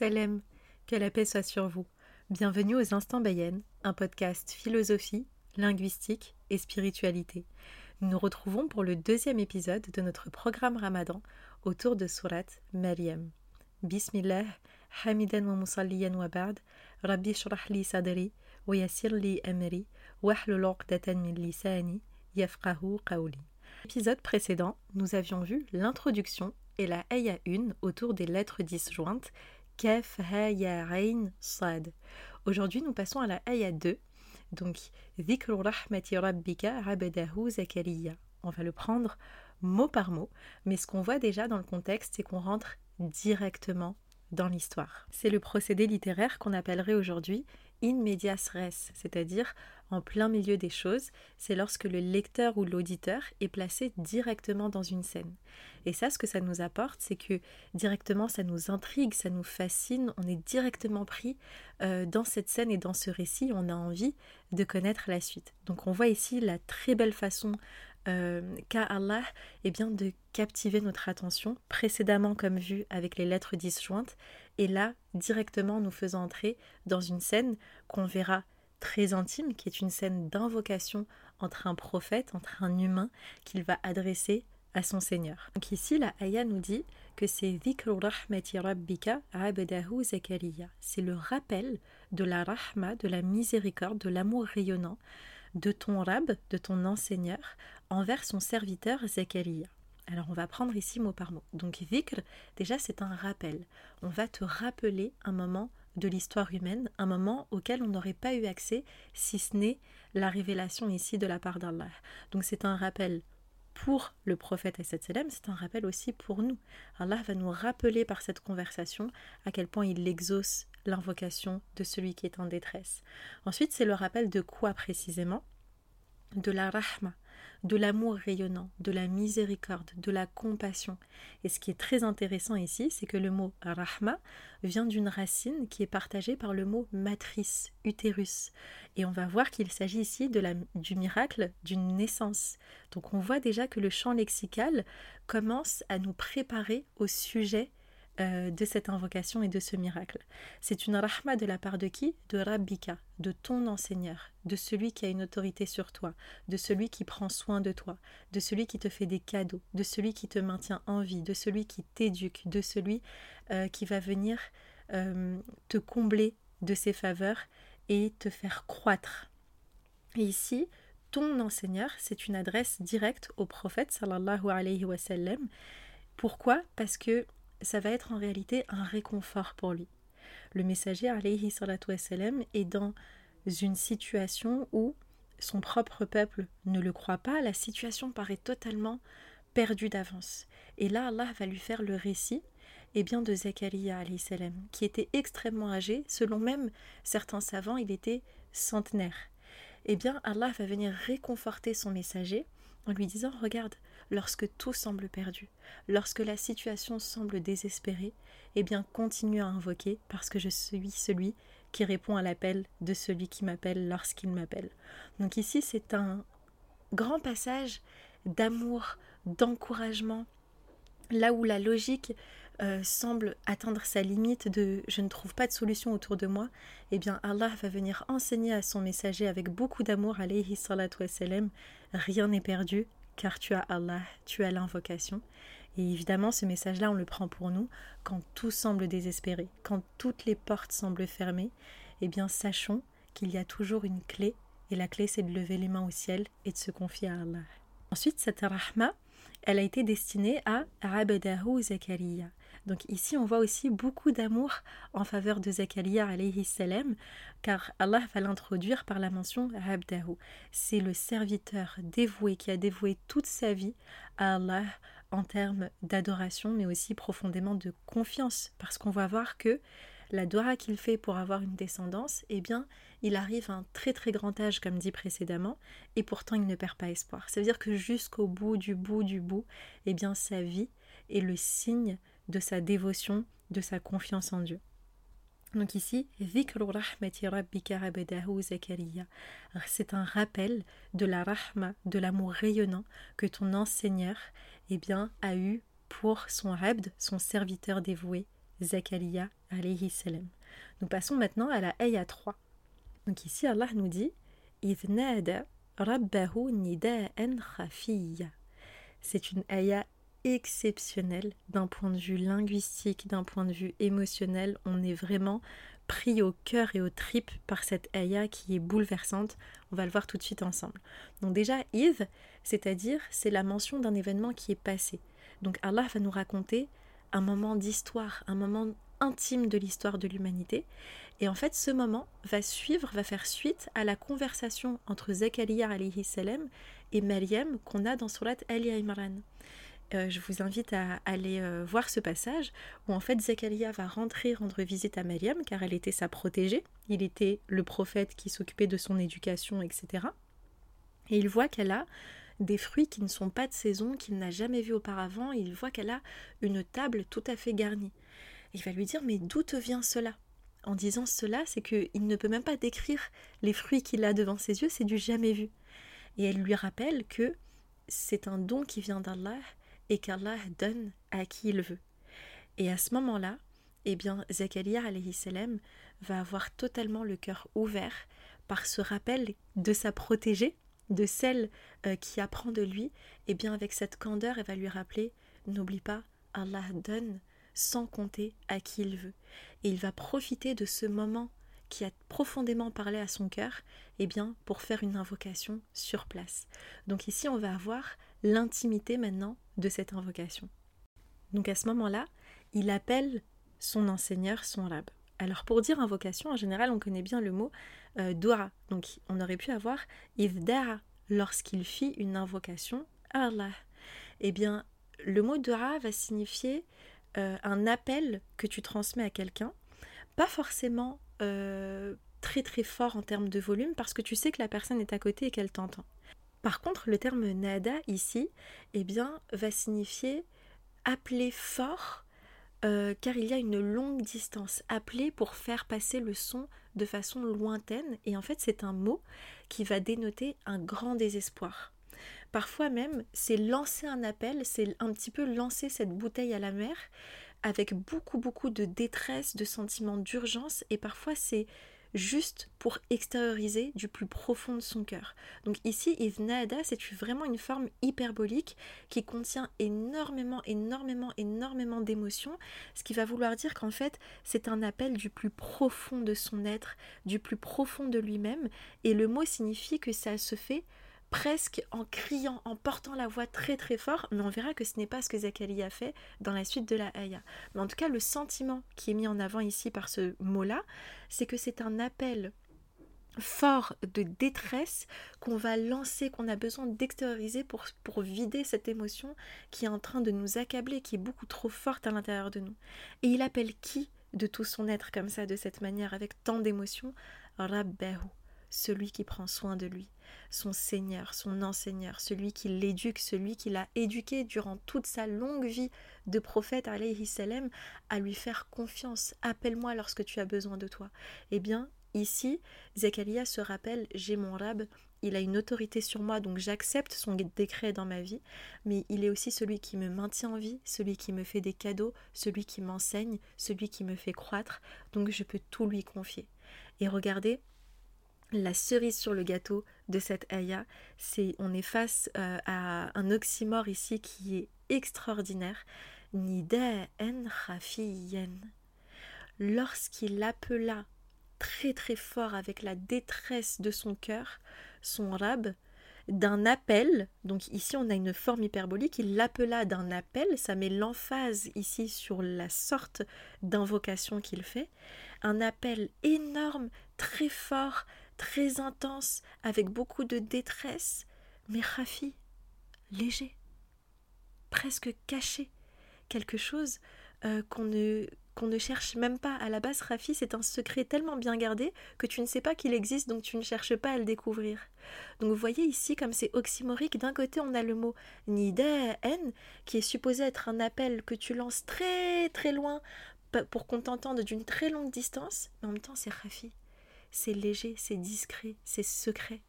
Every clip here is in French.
Salem, que la paix soit sur vous. Bienvenue aux Instants Bayen, un podcast philosophie, linguistique et spiritualité. Nous nous retrouvons pour le deuxième épisode de notre programme Ramadan autour de Surat Maryam. Bismillah, hamidan wa musalliyan wa ba'd, rabbi shrah li sadri, wa yassir li amri, wahlul uqdatan min lisani, yafqahu qawli. L'épisode précédent, nous avions vu l'introduction et la Aya 1 autour des lettres disjointes Kef, Sad. Aujourd'hui, nous passons à la Aya 2, donc Rahmati Rabbika. On va le prendre mot par mot, mais ce qu'on voit déjà dans le contexte, c'est qu'on rentre directement dans l'histoire. C'est le procédé littéraire qu'on appellerait aujourd'hui in medias res, c'est-à-dire en plein milieu des choses, c'est lorsque le lecteur ou l'auditeur est placé directement dans une scène. Et ça, ce que ça nous apporte, c'est que directement, ça nous intrigue, ça nous fascine, on est directement pris euh, dans cette scène et dans ce récit, on a envie de connaître la suite. Donc on voit ici la très belle façon euh, qu'a Allah eh bien, de captiver notre attention, précédemment comme vu avec les lettres disjointes, et là directement nous faisant entrer dans une scène qu'on verra très intime, qui est une scène d'invocation entre un prophète, entre un humain, qu'il va adresser à son Seigneur. Donc ici, la ayah nous dit que c'est. C'est le rappel de la rahma, de la miséricorde, de l'amour rayonnant de ton rab, de ton enseigneur, envers son serviteur Zakaria. Alors on va prendre ici mot par mot. Donc vikr, déjà c'est un rappel. On va te rappeler un moment de l'histoire humaine, un moment auquel on n'aurait pas eu accès si ce n'est la révélation ici de la part d'Allah. Donc c'est un rappel pour le prophète c'est un rappel aussi pour nous. Allah va nous rappeler par cette conversation à quel point il exauce l'invocation de celui qui est en détresse. Ensuite, c'est le rappel de quoi précisément? De la rahma, de l'amour rayonnant, de la miséricorde, de la compassion. Et ce qui est très intéressant ici, c'est que le mot rahma vient d'une racine qui est partagée par le mot matrice, utérus. Et on va voir qu'il s'agit ici de la, du miracle d'une naissance. Donc on voit déjà que le champ lexical commence à nous préparer au sujet euh, de cette invocation et de ce miracle. C'est une rahma de la part de qui? De Rabbika, de ton enseigneur, de celui qui a une autorité sur toi, de celui qui prend soin de toi, de celui qui te fait des cadeaux, de celui qui te maintient en vie, de celui qui t'éduque, de celui euh, qui va venir euh, te combler de ses faveurs et te faire croître. Et ici, ton enseigneur, c'est une adresse directe au prophète sallallahu alayhi wa sallam. Pourquoi? Parce que ça va être en réalité un réconfort pour lui. Le messager alayhi salatu wassalam, est dans une situation où son propre peuple ne le croit pas, la situation paraît totalement perdue d'avance. Et là, Allah va lui faire le récit eh bien, de Zakaria salam, qui était extrêmement âgé, selon même certains savants, il était centenaire. Eh bien, Allah va venir réconforter son messager en lui disant Regarde, lorsque tout semble perdu, lorsque la situation semble désespérée, eh bien continue à invoquer parce que je suis celui qui répond à l'appel de celui qui m'appelle lorsqu'il m'appelle. Donc ici, c'est un grand passage d'amour, d'encouragement, là où la logique euh, semble atteindre sa limite de je ne trouve pas de solution autour de moi, eh bien Allah va venir enseigner à son messager avec beaucoup d'amour, alayhi salatu rien n'est perdu, car tu as Allah, tu as l'invocation. Et évidemment, ce message-là, on le prend pour nous quand tout semble désespéré, quand toutes les portes semblent fermées. Eh bien, sachons qu'il y a toujours une clé, et la clé, c'est de lever les mains au ciel et de se confier à Allah. Ensuite, cette rahma, elle a été destinée à Abadahu Zakaria. Donc ici, on voit aussi beaucoup d'amour en faveur de Zakaria alayhi salam, car Allah va l'introduire par la mention Abdahu. C'est le serviteur dévoué qui a dévoué toute sa vie à Allah en termes d'adoration, mais aussi profondément de confiance, parce qu'on va voir que la dora qu'il fait pour avoir une descendance, eh bien, il arrive à un très très grand âge, comme dit précédemment, et pourtant il ne perd pas espoir. Ça veut dire que jusqu'au bout du bout du bout, eh bien, sa vie est le signe de sa dévotion, de sa confiance en Dieu. Donc ici, c'est un rappel de la rahma, de l'amour rayonnant que ton enseigneur eh bien, a eu pour son abd, son serviteur dévoué, Zakaria alayhi salam. Nous passons maintenant à la ayah 3. Donc ici, Allah nous dit C'est une ayah exceptionnelle d'un point de vue linguistique, d'un point de vue émotionnel. On est vraiment pris au cœur et aux tripes par cette ayah qui est bouleversante. On va le voir tout de suite ensemble. Donc déjà, Id, c'est-à-dire c'est la mention d'un événement qui est passé. Donc Allah va nous raconter un moment d'histoire, un moment intime de l'histoire de l'humanité. Et en fait, ce moment va suivre, va faire suite à la conversation entre Zakaria et Maryam qu'on a dans Surat Ali Imran. Euh, je vous invite à aller euh, voir ce passage où en fait Zakaria va rentrer rendre visite à Maryam car elle était sa protégée, il était le prophète qui s'occupait de son éducation, etc. Et il voit qu'elle a des fruits qui ne sont pas de saison, qu'il n'a jamais vu auparavant, il voit qu'elle a une table tout à fait garnie. Il va lui dire mais d'où te vient cela? En disant cela, c'est qu'il ne peut même pas décrire les fruits qu'il a devant ses yeux, c'est du jamais vu. Et elle lui rappelle que c'est un don qui vient d'Allah et qu'Allah donne à qui il veut. Et à ce moment-là, eh bien, Zakaria alayhi salam va avoir totalement le cœur ouvert par ce rappel de sa protégée, de celle euh, qui apprend de lui, eh bien avec cette candeur, elle va lui rappeler n'oublie pas, Allah donne sans compter à qui il veut. Et il va profiter de ce moment qui a profondément parlé à son cœur, eh bien, pour faire une invocation sur place. Donc ici, on va avoir l'intimité maintenant de cette invocation. Donc à ce moment-là, il appelle son enseigneur, son rab. Alors pour dire invocation, en général, on connaît bien le mot euh. Donc on aurait pu avoir ivdara lorsqu'il fit une invocation à Allah. Eh bien, le mot dua va signifier euh, un appel que tu transmets à quelqu'un, pas forcément euh, très très fort en termes de volume, parce que tu sais que la personne est à côté et qu'elle t'entend. Par contre, le terme nada ici, eh bien, va signifier appeler fort, euh, car il y a une longue distance. Appeler pour faire passer le son de façon lointaine, et en fait, c'est un mot qui va dénoter un grand désespoir. Parfois même, c'est lancer un appel, c'est un petit peu lancer cette bouteille à la mer avec beaucoup, beaucoup de détresse, de sentiments d'urgence, et parfois c'est juste pour extérioriser du plus profond de son cœur. Donc ici, Ivnada, c'est vraiment une forme hyperbolique qui contient énormément, énormément, énormément d'émotions, ce qui va vouloir dire qu'en fait, c'est un appel du plus profond de son être, du plus profond de lui-même, et le mot signifie que ça se fait presque en criant, en portant la voix très très fort, mais on verra que ce n'est pas ce que Zachary a fait dans la suite de la Haya. Mais en tout cas, le sentiment qui est mis en avant ici par ce mot-là, c'est que c'est un appel fort de détresse qu'on va lancer, qu'on a besoin d'extérioriser pour, pour vider cette émotion qui est en train de nous accabler, qui est beaucoup trop forte à l'intérieur de nous. Et il appelle qui de tout son être comme ça, de cette manière, avec tant d'émotions? Rabbahu, celui qui prend soin de lui son Seigneur, son enseigneur, celui qui l'éduque, celui qui l'a éduqué durant toute sa longue vie de prophète, alayhi salam, à lui faire confiance. Appelle-moi lorsque tu as besoin de toi. Eh bien, ici, Zakaria se rappelle j'ai mon rab, il a une autorité sur moi, donc j'accepte son décret dans ma vie, mais il est aussi celui qui me maintient en vie, celui qui me fait des cadeaux, celui qui m'enseigne, celui qui me fait croître, donc je peux tout lui confier. Et regardez, la cerise sur le gâteau de cette ayah, c'est on est face euh, à un oxymore ici qui est extraordinaire. Nida en Lorsqu'il appela très très fort avec la détresse de son cœur, son rab, d'un appel, donc ici on a une forme hyperbolique, il l'appela d'un appel, ça met l'emphase ici sur la sorte d'invocation qu'il fait, un appel énorme, très fort, très intense, avec beaucoup de détresse, mais Rafi, léger, presque caché, quelque chose euh, qu'on ne, ne cherche même pas. À la base, Rafi, c'est un secret tellement bien gardé que tu ne sais pas qu'il existe, donc tu ne cherches pas à le découvrir. Donc vous voyez ici, comme c'est oxymorique, d'un côté on a le mot Nida'en, qui est supposé être un appel que tu lances très très loin pour qu'on t'entende d'une très longue distance, mais en même temps c'est Rafi c'est léger, c'est discret, c'est secret.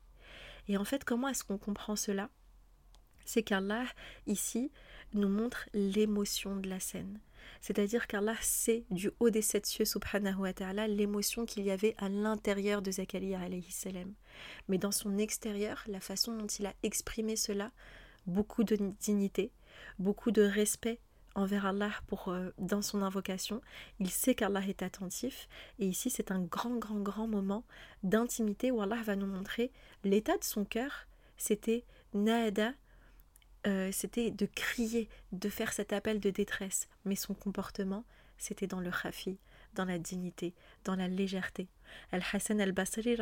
Et en fait, comment est-ce qu'on comprend cela? C'est qu'Allah, ici, nous montre l'émotion de la scène. C'est-à-dire qu'Allah sait du haut des sept cieux, subhanahu wa ta'ala, l'émotion qu'il y avait à l'intérieur de Zakaria alayhi salam. Mais dans son extérieur, la façon dont il a exprimé cela, beaucoup de dignité, beaucoup de respect envers Allah pour, euh, dans son invocation. Il sait qu'Allah est attentif. Et ici, c'est un grand, grand, grand moment d'intimité où Allah va nous montrer l'état de son cœur. C'était Naada, euh, c'était de crier, de faire cet appel de détresse. Mais son comportement, c'était dans le khafi, dans la dignité, dans la légèreté. Al-Hassan al-Basri,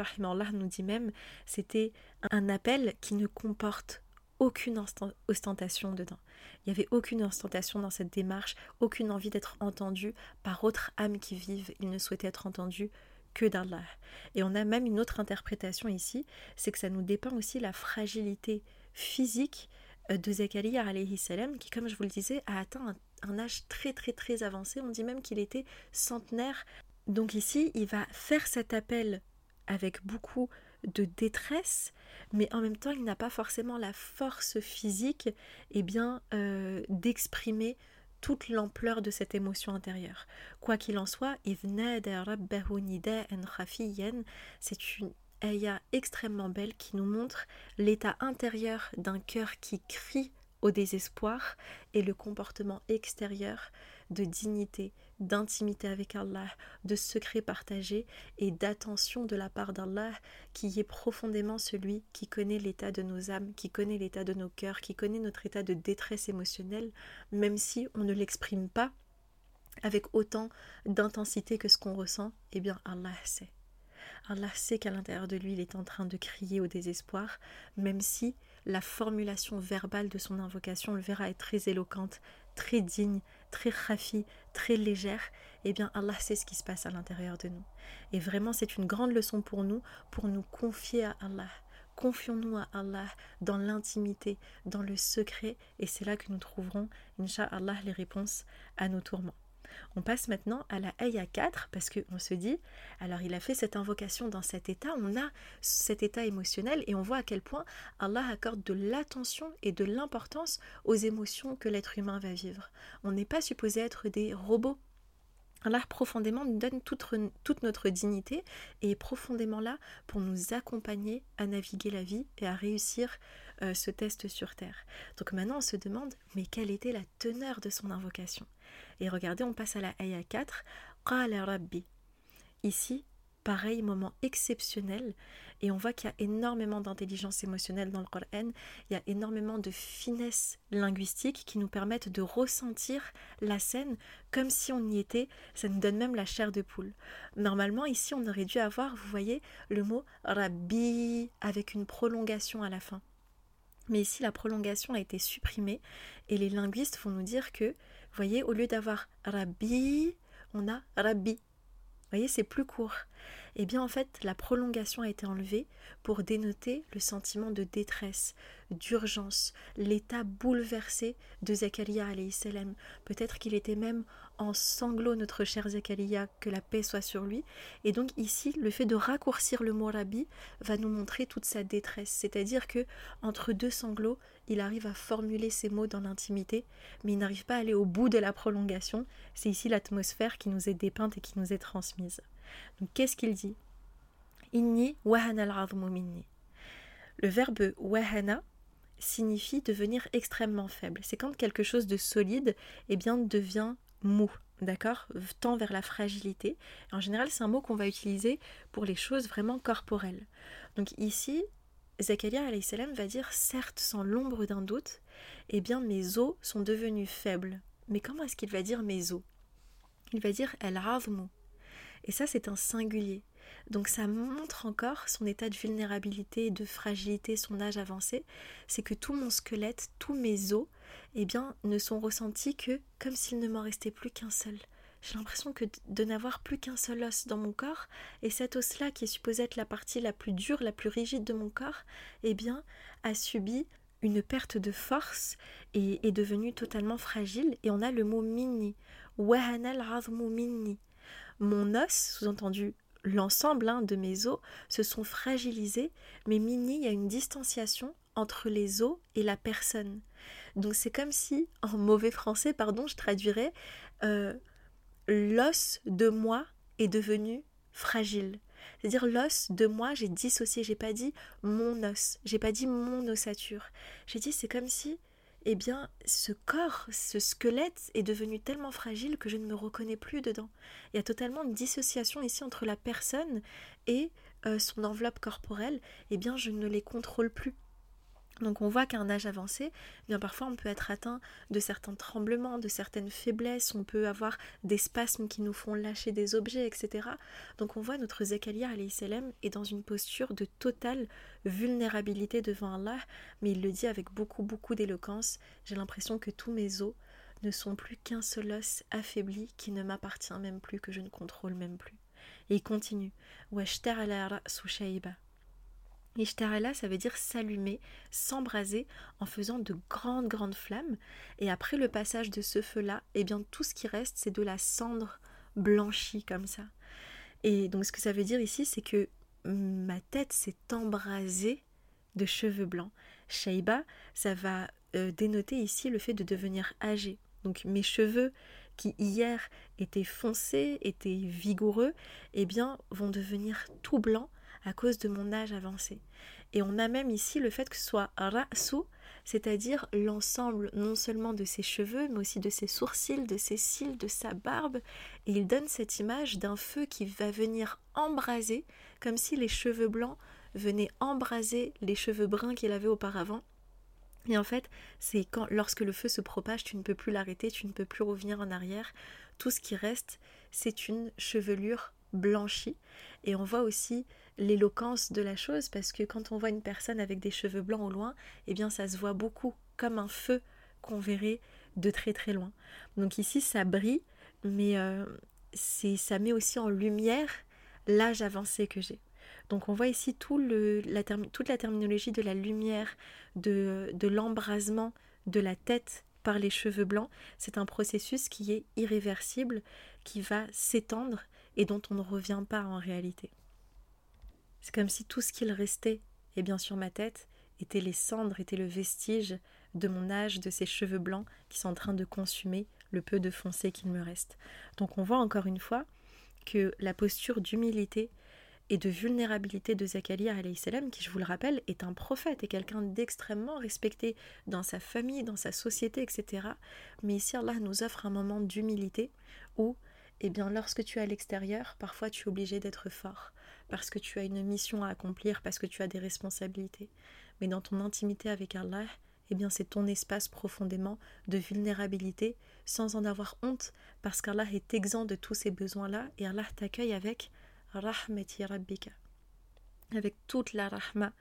nous dit même, c'était un appel qui ne comporte aucune ostentation dedans. Il n'y avait aucune ostentation dans cette démarche, aucune envie d'être entendu par autres âmes qui vivent. Il ne souhaitait être entendu que d'Allah. Et on a même une autre interprétation ici, c'est que ça nous dépeint aussi la fragilité physique euh, de Zakaria alayhi qui, comme je vous le disais, a atteint un, un âge très très très avancé. On dit même qu'il était centenaire. Donc ici, il va faire cet appel avec beaucoup de détresse, mais en même temps, il n'a pas forcément la force physique et eh bien, euh, d'exprimer toute l'ampleur de cette émotion intérieure. Quoi qu'il en soit, c'est une ayah extrêmement belle qui nous montre l'état intérieur d'un cœur qui crie au désespoir et le comportement extérieur de dignité, d'intimité avec Allah, de secret partagé et d'attention de la part d'Allah qui est profondément celui qui connaît l'état de nos âmes, qui connaît l'état de nos cœurs, qui connaît notre état de détresse émotionnelle, même si on ne l'exprime pas avec autant d'intensité que ce qu'on ressent, eh bien Allah sait. Allah sait qu'à l'intérieur de lui, il est en train de crier au désespoir, même si la formulation verbale de son invocation, le verra, est très éloquente, très digne, très rafi, très légère, eh bien Allah sait ce qui se passe à l'intérieur de nous. Et vraiment, c'est une grande leçon pour nous, pour nous confier à Allah. Confions-nous à Allah dans l'intimité, dans le secret, et c'est là que nous trouverons, Inch'Allah, les réponses à nos tourments. On passe maintenant à la Ayah 4 parce qu'on se dit, alors il a fait cette invocation dans cet état, on a cet état émotionnel et on voit à quel point Allah accorde de l'attention et de l'importance aux émotions que l'être humain va vivre. On n'est pas supposé être des robots. Allah profondément nous donne toute, notre dignité et est profondément là pour nous accompagner à naviguer la vie et à réussir euh, ce test sur Terre. Donc maintenant on se demande, mais quelle était la teneur de son invocation? Et regardez, on passe à la ayah 4. Rabbi. Ici, pareil, moment exceptionnel. Et on voit qu'il y a énormément d'intelligence émotionnelle dans le Coran. Il y a énormément de finesse linguistique qui nous permettent de ressentir la scène comme si on y était. Ça nous donne même la chair de poule. Normalement, ici, on aurait dû avoir, vous voyez, le mot Rabbi avec une prolongation à la fin. Mais ici, la prolongation a été supprimée et les linguistes vont nous dire que voyez, au lieu d'avoir Rabbi, on a Rabbi. Vous voyez, c'est plus court. Eh bien, en fait, la prolongation a été enlevée pour dénoter le sentiment de détresse, d'urgence, l'état bouleversé de Zakaria salam. Peut-être qu'il était même en sanglots, notre cher Zakaria, que la paix soit sur lui. Et donc ici, le fait de raccourcir le mot rabbi va nous montrer toute sa détresse. C'est-à-dire que entre deux sanglots, il arrive à formuler ces mots dans l'intimité, mais il n'arrive pas à aller au bout de la prolongation. C'est ici l'atmosphère qui nous est dépeinte et qui nous est transmise. Donc qu'est-ce qu'il dit? Inni wahana al. Le verbe wahana signifie devenir extrêmement faible. C'est quand quelque chose de solide eh bien, devient mou, d'accord? Tend vers la fragilité. En général, c'est un mot qu'on va utiliser pour les choses vraiment corporelles. Donc ici, Zakaria salam va dire certes sans l'ombre d'un doute, eh bien mes os sont devenus faibles. Mais comment est-ce qu'il va dire mes os? Il va dire el. Et ça c'est un singulier. Donc ça montre encore son état de vulnérabilité, de fragilité, son âge avancé, c'est que tout mon squelette, tous mes os, eh bien, ne sont ressentis que comme s'il ne m'en restait plus qu'un seul. J'ai l'impression que de n'avoir plus qu'un seul os dans mon corps, et cet os-là, qui est supposé être la partie la plus dure, la plus rigide de mon corps, eh bien, a subi une perte de force et est devenu totalement fragile. Et on a le mot mini. Mini. Mon os, sous-entendu l'ensemble hein, de mes os, se sont fragilisés, mais mini, a une distanciation entre les os et la personne. Donc c'est comme si, en mauvais français, pardon, je traduirais, euh, l'os de moi est devenu fragile. C'est-à-dire l'os de moi, j'ai dissocié, j'ai pas dit mon os, j'ai pas dit mon ossature. J'ai dit c'est comme si eh bien, ce corps, ce squelette est devenu tellement fragile que je ne me reconnais plus dedans. Il y a totalement une dissociation ici entre la personne et euh, son enveloppe corporelle. Eh bien, je ne les contrôle plus. Donc on voit qu'à un âge avancé, eh bien parfois on peut être atteint de certains tremblements, de certaines faiblesses, on peut avoir des spasmes qui nous font lâcher des objets, etc. Donc on voit notre Zakaria salam est dans une posture de totale vulnérabilité devant Allah, mais il le dit avec beaucoup beaucoup d'éloquence. J'ai l'impression que tous mes os ne sont plus qu'un seul os affaibli qui ne m'appartient même plus, que je ne contrôle même plus. Et il continue. Ishtarala, ça veut dire s'allumer, s'embraser en faisant de grandes, grandes flammes. Et après le passage de ce feu-là, eh bien, tout ce qui reste, c'est de la cendre blanchie comme ça. Et donc, ce que ça veut dire ici, c'est que ma tête s'est embrasée de cheveux blancs. Shaiba, ça va euh, dénoter ici le fait de devenir âgé. Donc, mes cheveux qui hier étaient foncés, étaient vigoureux, eh bien, vont devenir tout blancs à cause de mon âge avancé. Et on a même ici le fait que ce soit ra'su, c'est-à-dire l'ensemble non seulement de ses cheveux, mais aussi de ses sourcils, de ses cils, de sa barbe. Et il donne cette image d'un feu qui va venir embraser, comme si les cheveux blancs venaient embraser les cheveux bruns qu'il avait auparavant. Et en fait, c'est quand lorsque le feu se propage, tu ne peux plus l'arrêter, tu ne peux plus revenir en arrière. Tout ce qui reste, c'est une chevelure blanchie. Et on voit aussi l'éloquence de la chose parce que quand on voit une personne avec des cheveux blancs au loin, eh bien ça se voit beaucoup comme un feu qu'on verrait de très très loin. Donc ici ça brille, mais euh, ça met aussi en lumière l'âge avancé que j'ai. Donc on voit ici tout le, toute la terminologie de la lumière, de, de l'embrasement de la tête par les cheveux blancs. C'est un processus qui est irréversible, qui va s'étendre et dont on ne revient pas en réalité. C'est comme si tout ce qu'il restait, et bien sur ma tête, étaient les cendres, étaient le vestige de mon âge, de ces cheveux blancs qui sont en train de consumer le peu de foncé qu'il me reste. Donc on voit encore une fois que la posture d'humilité et de vulnérabilité de Zakaria, salam, qui je vous le rappelle, est un prophète et quelqu'un d'extrêmement respecté dans sa famille, dans sa société, etc. Mais ici, Allah nous offre un moment d'humilité où, eh bien, lorsque tu es à l'extérieur, parfois tu es obligé d'être fort parce que tu as une mission à accomplir, parce que tu as des responsabilités. Mais dans ton intimité avec Allah, eh bien c'est ton espace profondément de vulnérabilité sans en avoir honte parce qu'Allah est exempt de tous ces besoins-là et Allah t'accueille avec rahmati rabbika. Avec toute la rahma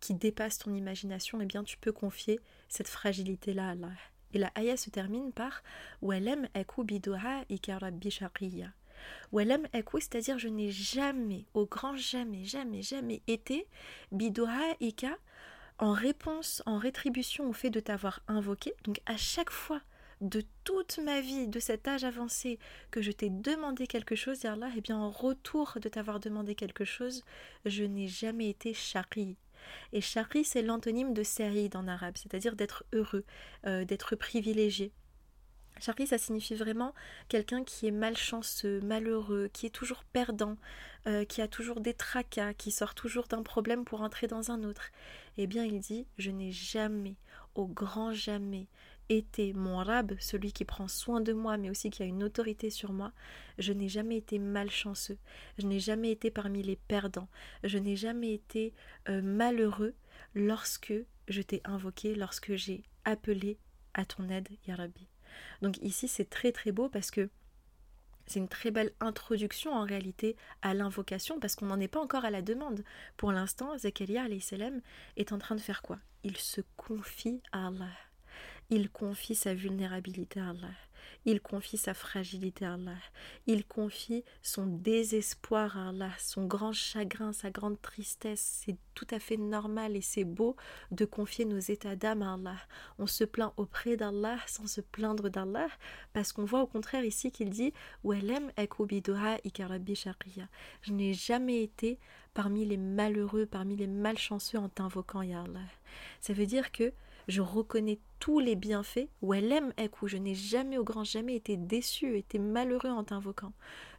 qui dépasse ton imagination, eh bien tu peux confier cette fragilité-là à Allah. Et la ayah se termine par Walem aku biduha Walem Ekou, c'est-à-dire je n'ai jamais, au grand jamais, jamais, jamais été Ika en réponse, en rétribution au fait de t'avoir invoqué. Donc à chaque fois de toute ma vie, de cet âge avancé, que je t'ai demandé quelque chose, et et bien en retour de t'avoir demandé quelque chose, je n'ai jamais été chari. Et chari, c'est l'antonyme de Saïd en arabe, c'est-à-dire d'être heureux, euh, d'être privilégié. Charlie, ça signifie vraiment quelqu'un qui est malchanceux, malheureux, qui est toujours perdant, euh, qui a toujours des tracas, qui sort toujours d'un problème pour entrer dans un autre. Eh bien, il dit Je n'ai jamais, au grand jamais, été mon rab, celui qui prend soin de moi, mais aussi qui a une autorité sur moi. Je n'ai jamais été malchanceux. Je n'ai jamais été parmi les perdants. Je n'ai jamais été euh, malheureux lorsque je t'ai invoqué, lorsque j'ai appelé à ton aide, Yarabi. Donc ici, c'est très très beau parce que c'est une très belle introduction en réalité à l'invocation parce qu'on n'en est pas encore à la demande. Pour l'instant, Zakaria est en train de faire quoi? Il se confie à Allah. Il confie sa vulnérabilité à Allah. Il confie sa fragilité à Allah. Il confie son désespoir à Allah, son grand chagrin, sa grande tristesse. C'est tout à fait normal et c'est beau de confier nos états d'âme à Allah. On se plaint auprès d'Allah sans se plaindre d'Allah parce qu'on voit au contraire ici qu'il dit Je n'ai jamais été parmi les malheureux, parmi les malchanceux en t'invoquant, Ya Allah. Ça veut dire que Je reconnais tous les bienfaits. Ou elle aime où je n'ai jamais au grand jamais été déçu, été malheureux en t'invoquant.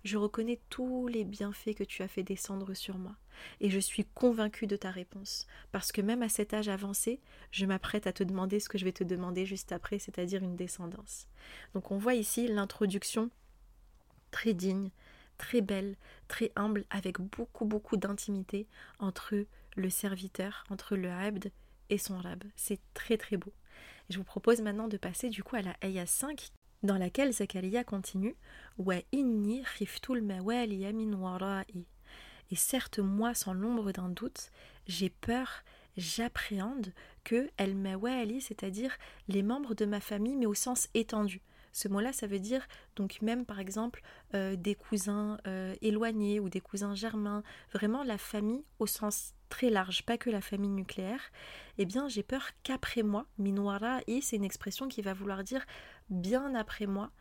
Je reconnais tous les bienfaits que tu as fait descendre sur moi. Et je suis convaincue de ta réponse. Parce que même à cet âge avancé, je m'apprête à te demander ce que je vais te demander juste après, c'est-à-dire une descendance. Donc on voit ici l'introduction très digne, très belle, très humble, avec beaucoup, beaucoup d'intimité entre le serviteur, entre le abd et son rab. C'est très, très beau. Et je vous propose maintenant de passer du coup à la ayah 5, dans laquelle Zakaria continue Wa inni khiftul min wara'i. Et certes, moi, sans l'ombre d'un doute, j'ai peur, j'appréhende que el mawali, c'est-à-dire les membres de ma famille, mais au sens étendu. Ce mot-là, ça veut dire donc même par exemple euh, des cousins euh, éloignés ou des cousins germains, vraiment la famille au sens très large, pas que la famille nucléaire. Eh bien, j'ai peur qu'après moi, minwara i, c'est une expression qui va vouloir dire bien après moi,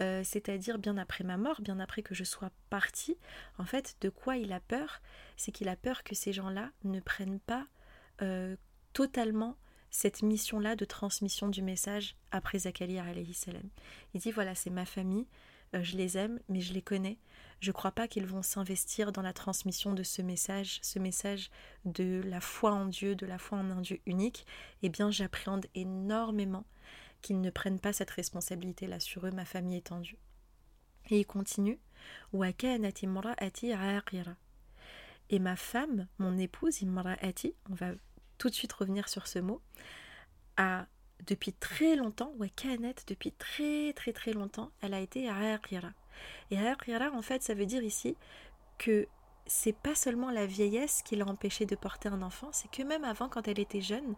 euh, c'est-à-dire bien après ma mort, bien après que je sois partie. En fait, de quoi il a peur? C'est qu'il a peur que ces gens-là ne prennent pas totalement cette mission-là de transmission du message après Zakaria alayhi salam. Il dit voilà, c'est ma famille, euh, je les aime, mais je les connais. Je ne crois pas qu'ils vont s'investir dans la transmission de ce message, ce message de la foi en Dieu, de la foi en un Dieu unique. Eh bien, j'appréhende énormément qu'ils ne prennent pas cette responsabilité-là sur eux, ma famille étendue. Et il continue Et ma femme, mon épouse, Imra'ati, on va tout de suite revenir sur ce mot, a depuis très longtemps, ouais, Kanet, depuis très très très longtemps, elle a été Aqira. Et Aqira, en fait, ça veut dire ici que c'est pas seulement la vieillesse qui l'a empêchée de porter un enfant, c'est que même avant, quand elle était jeune,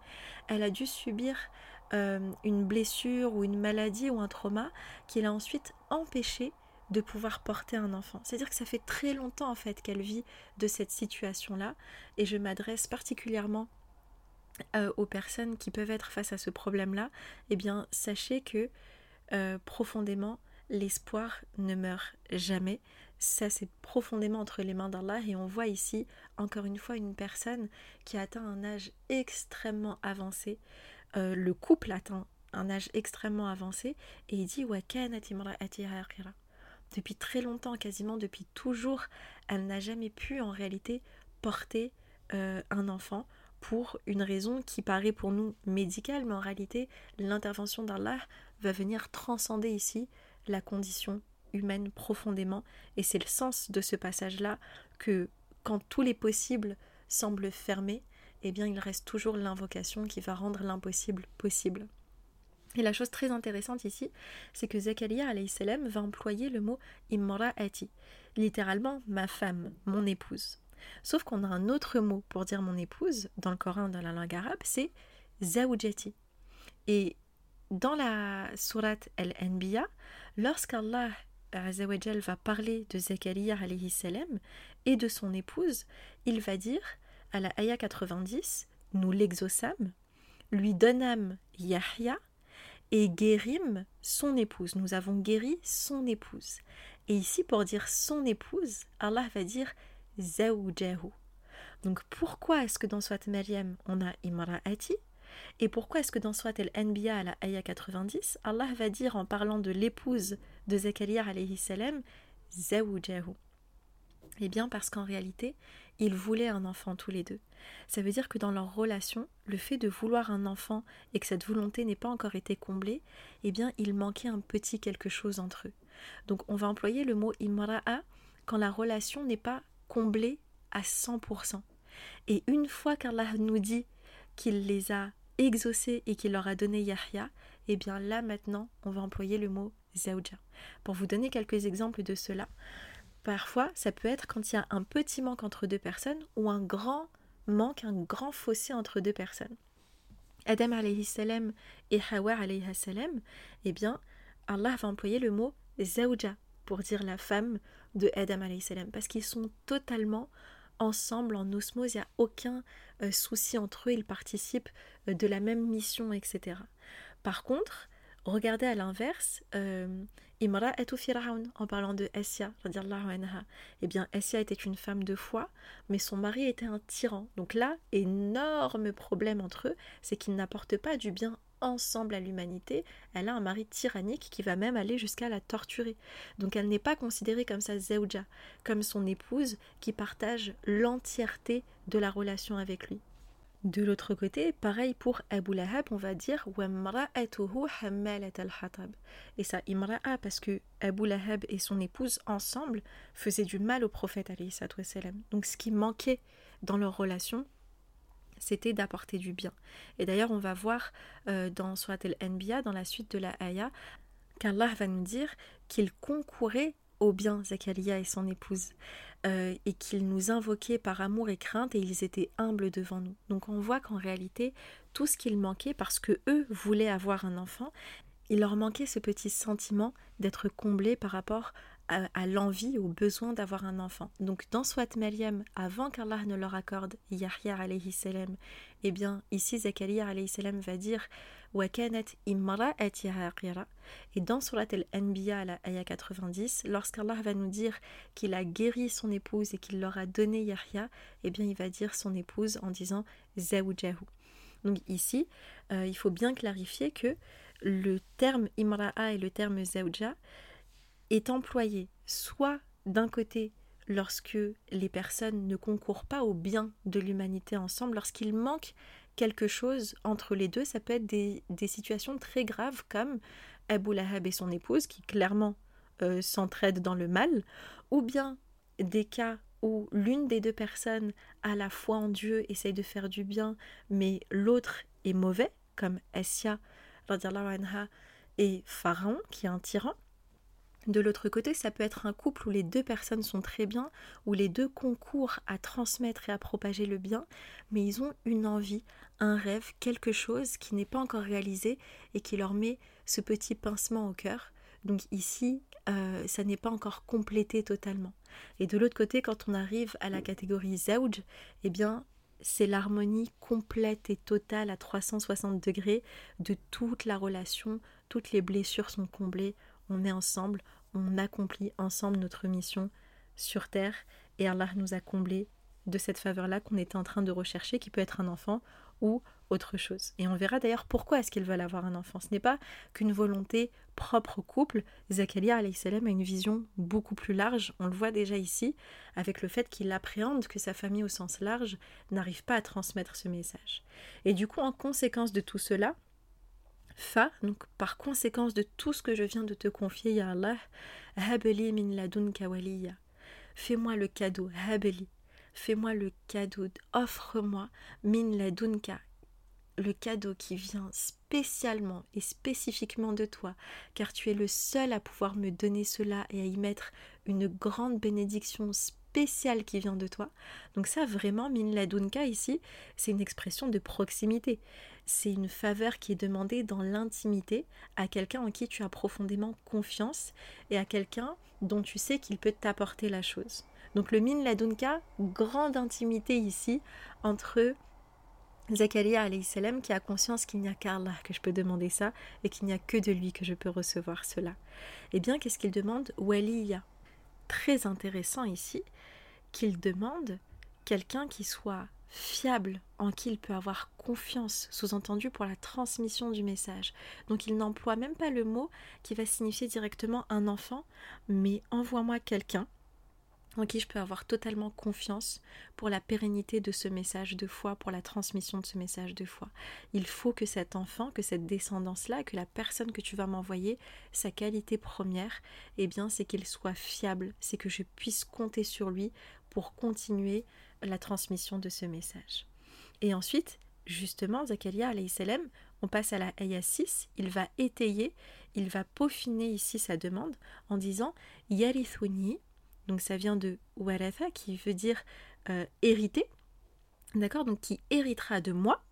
elle a dû subir euh, une blessure ou une maladie ou un trauma qui l'a ensuite empêchée de pouvoir porter un enfant. C'est-à-dire que ça fait très longtemps en fait qu'elle vit de cette situation-là, et je m'adresse particulièrement euh, aux personnes qui peuvent être face à ce problème-là, eh bien, sachez que euh, profondément, l'espoir ne meurt jamais. Ça, c'est profondément entre les mains d'Allah. Et on voit ici, encore une fois, une personne qui atteint un âge extrêmement avancé. Euh, le couple atteint un âge extrêmement avancé. Et il dit Depuis très longtemps, quasiment depuis toujours, elle n'a jamais pu en réalité porter un enfant pour une raison qui paraît pour nous médicale, mais en réalité, l'intervention d'Allah va venir transcender ici la condition humaine profondément. Et c'est le sens de ce passage-là que quand tous les possibles semblent fermés, eh bien il reste toujours l'invocation qui va rendre l'impossible possible. Et la chose très intéressante ici, c'est que Zakaria salam va employer le mot ati, littéralement ma femme, mon épouse. Sauf qu'on a un autre mot pour dire mon épouse dans le Coran, dans la langue arabe, c'est zawjati. Et dans la sourate Al-Anbiya, lorsqu'Allah va parler de Zakaria et de son épouse, il va dire à la ayah 90, nous l'exaucâmes, lui donnâmes Yahya et guérîmes son épouse. Nous avons guéri son épouse. Et ici, pour dire son épouse, Allah va dire zawjahu. Donc pourquoi est-ce que dans Swat Maryam on a imra'ati et pourquoi est-ce que dans Swat al-Anbiya à la ayah 90, Allah va dire en parlant de l'épouse de Zakaria alayhi salam zawjahu Eh bien parce qu'en réalité, ils voulaient un enfant tous les deux. Ça veut dire que dans leur relation, le fait de vouloir un enfant et que cette volonté n'ait pas encore été comblée, eh bien il manquait un petit quelque chose entre eux. Donc on va employer le mot imra'a quand la relation n'est pas comblés à 100%. Et une fois qu'Allah nous dit qu'il les a exaucés et qu'il leur a donné Yahya, eh bien là maintenant, on va employer le mot zawja. Pour vous donner quelques exemples de cela, parfois ça peut être quand il y a un petit manque entre deux personnes ou un grand manque, un grand fossé entre deux personnes. Adam alayhi salam et Hawa alayhi salam, eh bien Allah va employer le mot zawja pour dire la femme de Adam salam parce qu'ils sont totalement ensemble en osmose, il n'y a aucun euh, souci entre eux, ils participent euh, de la même mission, etc. Par contre, regardez à l'inverse, euh, Imra'atu Fir'aun, en parlant de Essia. Eh bien, Essia était une femme de foi, mais son mari était un tyran. Donc là, énorme problème entre eux, c'est qu'ils n'apportent pas du bien ensemble à l'humanité, elle a un mari tyrannique qui va même aller jusqu'à la torturer. Donc elle n'est pas considérée comme sa zewja, comme son épouse qui partage l'entièreté de la relation avec lui. De l'autre côté, pareil pour Abu Lahab, on va dire Et ça, imra'a, parce que Abu Lahab et son épouse ensemble faisaient du mal au prophète. Donc ce qui manquait dans leur relation, c'était d'apporter du bien. Et d'ailleurs, on va voir euh, dans Surat al-Anbiya, dans la suite de la Aya, qu'Allah va nous dire qu'il concourait au bien, Zakaria et son épouse. Euh, et qu'ils nous invoquaient par amour et crainte et ils étaient humbles devant nous. Donc on voit qu'en réalité, tout ce qu'il manquait, parce que eux voulaient avoir un enfant, il leur manquait ce petit sentiment d'être comblés par rapport à, l'envie, au besoin d'avoir un enfant. Donc dans Swat Maryam, avant qu'Allah ne leur accorde Yahya alayhi salam, eh bien ici Zakaria alayhi salam va dire et dans Surat al-Anbiya, la ayah 90, lorsqu'Allah va nous dire qu'il a guéri son épouse et qu'il leur a donné Yahya, eh bien il va dire son épouse en disant Zawjahu. Donc ici, euh, il faut bien clarifier que le terme Imra'a et le terme Zawja est employé soit d'un côté lorsque les personnes ne concourent pas au bien de l'humanité ensemble, lorsqu'il manque quelque chose entre les deux, ça peut être des, situations très graves comme Abu Lahab et son épouse qui clairement euh, s'entraident dans le mal, ou bien des cas où l'une des deux personnes a la foi en Dieu, essaye de faire du bien, mais l'autre est mauvais, comme Essia et Pharaon, qui est un tyran. De l'autre côté, ça peut être un couple où les deux personnes sont très bien, où les deux concourent à transmettre et à propager le bien, mais ils ont une envie, un rêve, quelque chose qui n'est pas encore réalisé et qui leur met ce petit pincement au cœur. Donc ici, euh, ça n'est pas encore complété totalement. Et de l'autre côté, quand on arrive à la catégorie Zawj, eh bien, c'est l'harmonie complète et totale à 360 degrés de toute la relation, toutes les blessures sont comblées, on est ensemble, on accomplit ensemble notre mission sur Terre et Allah nous a comblés de cette faveur-là qu'on était en train de rechercher, qui peut être un enfant ou autre chose. Et on verra d'ailleurs pourquoi est-ce qu'ils veulent avoir un enfant. Ce n'est pas qu'une volonté propre au couple. Zakaria a une vision beaucoup plus large. On le voit déjà ici avec le fait qu'il appréhende que sa famille au sens large n'arrive pas à transmettre ce message. Et du coup, en conséquence de tout cela, Fa, donc par conséquence de tout ce que je viens de te confier, ya Allah, habeli min ladunka waliya. Fais-moi le cadeau, habeli. Fais-moi le cadeau, offre-moi min ladunka, le cadeau qui vient spécialement et spécifiquement de toi, car tu es le seul à pouvoir me donner cela et à y mettre une grande bénédiction spéciale qui vient de toi. Donc ça vraiment, min ladunka ici, c'est une expression de proximité c'est une faveur qui est demandée dans l'intimité à quelqu'un en qui tu as profondément confiance et à quelqu'un dont tu sais qu'il peut t'apporter la chose. Donc le min ladunka, grande intimité ici entre Zakaria salam qui a conscience qu'il n'y a qu'Allah que je peux demander ça et qu'il n'y a que de lui que je peux recevoir cela. Eh bien, qu'est-ce qu'il demande? Waliya. Très intéressant ici qu'il demande quelqu'un qui soit fiable, en qui il peut avoir confiance, sous-entendu pour la transmission du message. Donc il n'emploie même pas le mot qui va signifier directement un enfant, mais envoie-moi quelqu'un en qui je peux avoir totalement confiance pour la pérennité de ce message de foi, pour la transmission de ce message de foi. Il faut que cet enfant, que cette descendance-là, que la personne que tu vas m'envoyer, sa qualité première, eh bien, c'est qu'il soit fiable, c'est que je puisse compter sur lui pour continuer la transmission de ce message. Et ensuite, justement, Zakaria salam, on passe à la ayah 6, il va étayer, il va peaufiner ici sa demande en disant Yarithuni, donc ça vient de Waratha qui veut dire euh, hériter, d'accord, donc qui héritera de moi.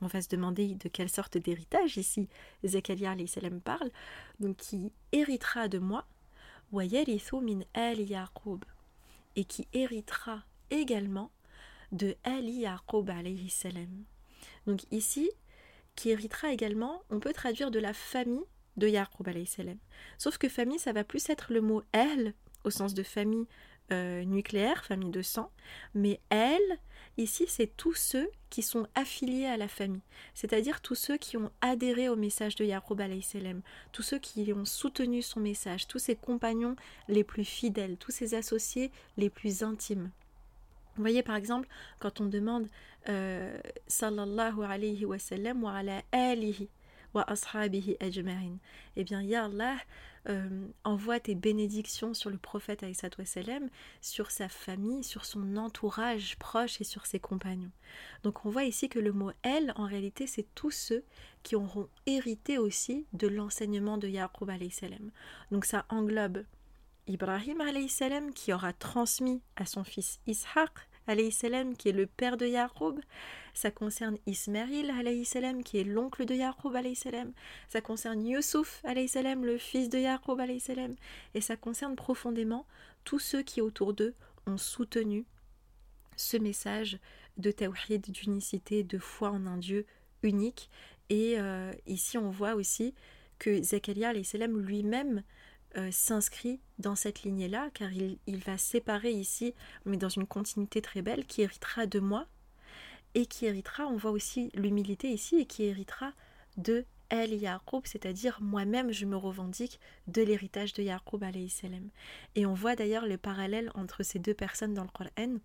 On va se demander de quelle sorte d'héritage ici Zakaria salam parle, donc qui héritera de moi, wa min et qui héritera également de Ali Yaqub alayhi. Donc ici, qui héritera également, on peut traduire de la famille de Yaqub. Sauf que famille, ça va plus être le mot elle, au sens de famille euh, nucléaire, famille de sang, mais elle, ici, c'est tous ceux qui sont affiliés à la famille, c'est-à-dire tous ceux qui ont adhéré au message de Yaqub salam, tous ceux qui ont soutenu son message, tous ses compagnons les plus fidèles, tous ses associés les plus intimes. Vous voyez par exemple, quand on demande euh, sallallahu wa ala alihi wa eh bien, Ya euh, envoie tes bénédictions sur le prophète salam, sur sa famille, sur son entourage proche et sur ses compagnons. Donc on voit ici que le mot elle, en réalité, c'est tous ceux qui auront hérité aussi de l'enseignement de Yaqub salam. Donc ça englobe Ibrahim salam qui aura transmis à son fils Ishaq qui est le père de Yaqub. Ça concerne Ismaïl salam qui est l'oncle de salam. Ça concerne Yusuf le fils de Yaqub salam. Et ça concerne profondément tous ceux qui autour d'eux ont soutenu ce message de tawhid, d'unicité, de foi en un Dieu unique. Et euh, ici on voit aussi que Zakaria lui-même euh, s'inscrit dans cette lignée-là, car il, va séparer ici, mais dans une continuité très belle, qui héritera de moi, et qui héritera, on voit aussi l'humilité ici, et qui héritera de El Yaqub, c'est-à-dire moi-même je me revendique de l'héritage de Yaqub salam. Et on voit d'ailleurs le parallèle entre ces deux personnes dans le Coran,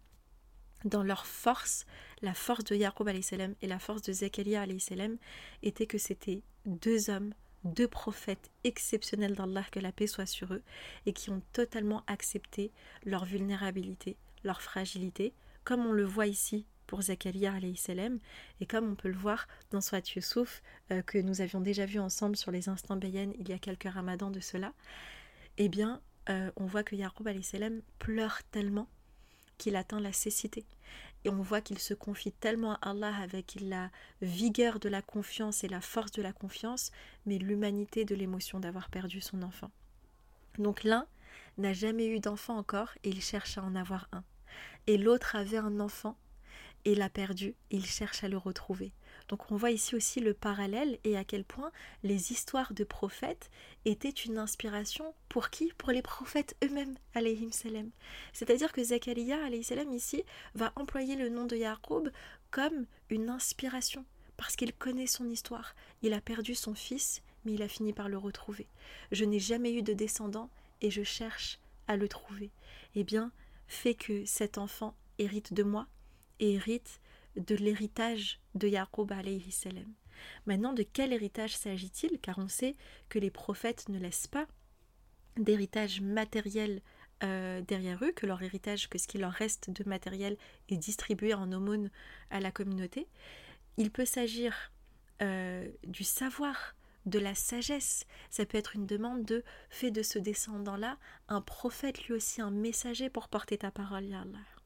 dans leur force, la force de Yaqub salam et la force de Zakaria salam était que c'était deux hommes deux prophètes exceptionnels d'Allah, que la paix soit sur eux, et qui ont totalement accepté leur vulnérabilité, leur fragilité, comme on le voit ici pour Zakaria salam et comme on peut le voir dans Soit Yusuf, euh, que nous avions déjà vu ensemble sur les instants Bayen il y a quelques ramadans de cela, eh bien, euh, on voit que Yaqub salam pleure tellement qu'il atteint la cécité. Et on voit qu'il se confie tellement à Allah avec la vigueur de la confiance et la force de la confiance, mais l'humanité de l'émotion d'avoir perdu son enfant. Donc l'un n'a jamais eu d'enfant encore et il cherche à en avoir un. Et l'autre avait un enfant et l'a perdu il cherche à le retrouver. Donc on voit ici aussi le parallèle et à quel point les histoires de prophètes étaient une inspiration pour qui? Pour les prophètes eux-mêmes, alayhim salam. C'est-à-dire que Zachariah, salam, ici, va employer le nom de Yaqub comme une inspiration, parce qu'il connaît son histoire. Il a perdu son fils, mais il a fini par le retrouver. Je n'ai jamais eu de descendant et je cherche à le trouver. Eh bien, fait que cet enfant hérite de moi et hérite de l'héritage de Yaqub alayhi salam. Maintenant, de quel héritage s'agit-il? Car on sait que les prophètes ne laissent pas d'héritage matériel euh, derrière eux, que leur héritage, que ce qui leur reste de matériel est distribué en aumône à la communauté. Il peut s'agir euh, du savoir, de la sagesse. Ça peut être une demande de fait de ce descendant-là un prophète, lui aussi un messager pour porter ta parole, Ya Allah.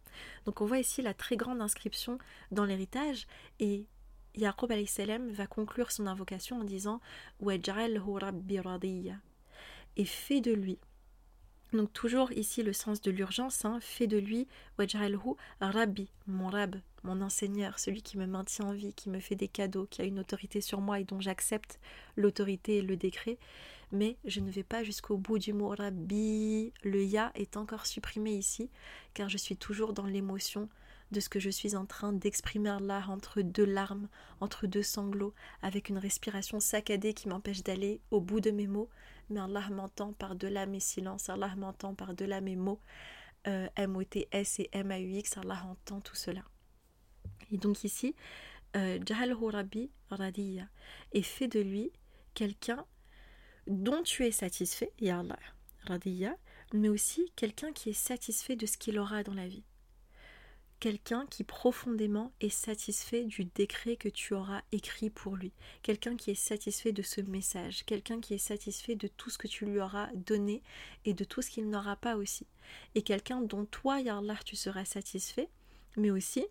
Donc on voit ici la très grande inscription dans l'héritage et Yaqub va conclure son invocation en disant et fait de lui. Donc toujours ici le sens de l'urgence, hein, fait de lui rabbi, mon rab, mon enseigneur, celui qui me maintient en vie, qui me fait des cadeaux, qui a une autorité sur moi et dont j'accepte l'autorité et le décret mais je ne vais pas jusqu'au bout du mot Rabbi. Le ya est encore supprimé ici, car je suis toujours dans l'émotion de ce que je suis en train d'exprimer là entre deux larmes, entre deux sanglots, avec une respiration saccadée qui m'empêche d'aller au bout de mes mots, mais Allah m'entend par-delà mes silences, Allah m'entend par-delà mes mots, euh, M-O-T-S et M-A-U-X, Allah entend tout cela. Et donc ici, euh, Jahal Rabbi Radiya, et fait de lui quelqu'un dont tu es satisfait, Ya Allah, Radiya, mais aussi quelqu'un qui est satisfait de ce qu'il aura dans la vie. Quelqu'un qui profondément est satisfait du décret que tu auras écrit pour lui. Quelqu'un qui est satisfait de ce message. Quelqu'un qui est satisfait de tout ce que tu lui auras donné et de tout ce qu'il n'aura pas aussi. Et quelqu'un dont toi, Ya Allah, tu seras satisfait, mais aussi,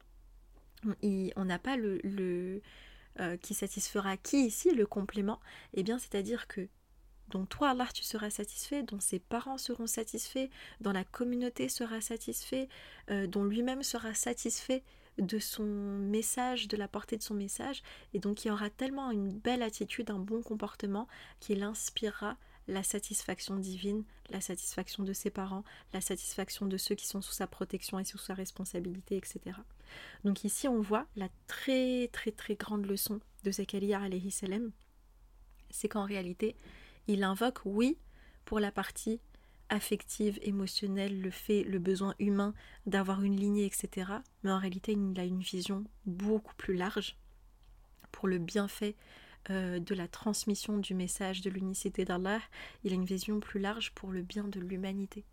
on n'a pas le, euh, qui satisfera qui ici, le complément, eh bien, c'est-à-dire que dont toi, Allah, tu seras satisfait, dont ses parents seront satisfaits, dont la communauté sera satisfait, euh, dont lui-même sera satisfait de son message, de la portée de son message, et donc il aura tellement une belle attitude, un bon comportement, qu'il inspirera la satisfaction divine, la satisfaction de ses parents, la satisfaction de ceux qui sont sous sa protection et sous sa responsabilité, etc. Donc ici on voit la très très très grande leçon de Zakaria c'est qu'en réalité il invoque, oui, pour la partie affective, émotionnelle, le fait, le besoin humain d'avoir une lignée, etc. Mais en réalité, il a une vision beaucoup plus large pour le bienfait euh, de la transmission du message de l'unicité d'Allah. Il a une vision plus large pour le bien de l'humanité.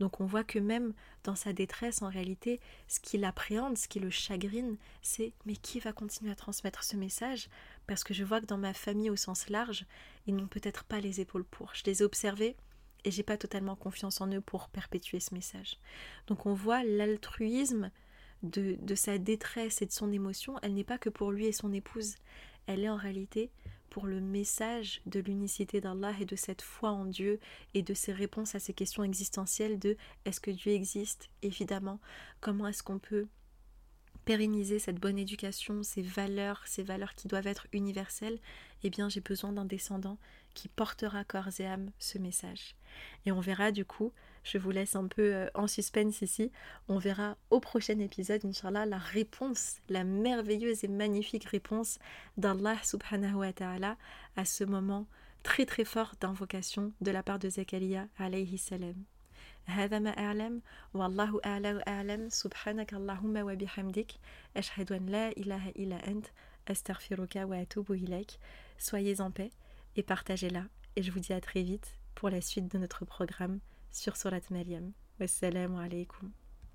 Donc on voit que même dans sa détresse, en réalité, ce qui l'appréhende, ce qui le chagrine, c'est mais qui va continuer à transmettre ce message? Parce que je vois que dans ma famille au sens large, ils n'ont peut-être pas les épaules pour. Je les ai observés, et j'ai pas totalement confiance en eux pour perpétuer ce message. Donc on voit l'altruisme de, de sa détresse et de son émotion, elle n'est pas que pour lui et son épouse, elle est en réalité pour le message de l'unicité d'Allah et de cette foi en Dieu et de ses réponses à ces questions existentielles de est-ce que Dieu existe? Évidemment, comment est-ce qu'on peut pérenniser cette bonne éducation, ces valeurs, ces valeurs qui doivent être universelles, eh bien j'ai besoin d'un descendant qui portera corps et âme ce message. Et on verra du coup, je vous laisse un peu euh, en suspense ici, on verra au prochain épisode, Inch'Allah, la réponse, la merveilleuse et magnifique réponse d'Allah subhanahu wa ta'ala à ce moment très très fort d'invocation de la part de Zakaria alayhi salam. هذا ما أعلم والله أعلى وأعلم سبحانك اللهم وبحمدك أشهد أن لا إله إلا أنت أستغفرك وأتوب إليك Soyez en paix et partagez-la. Et je vous dis à très vite pour la suite de notre programme sur Surat Maryam. Wassalamu alaikum.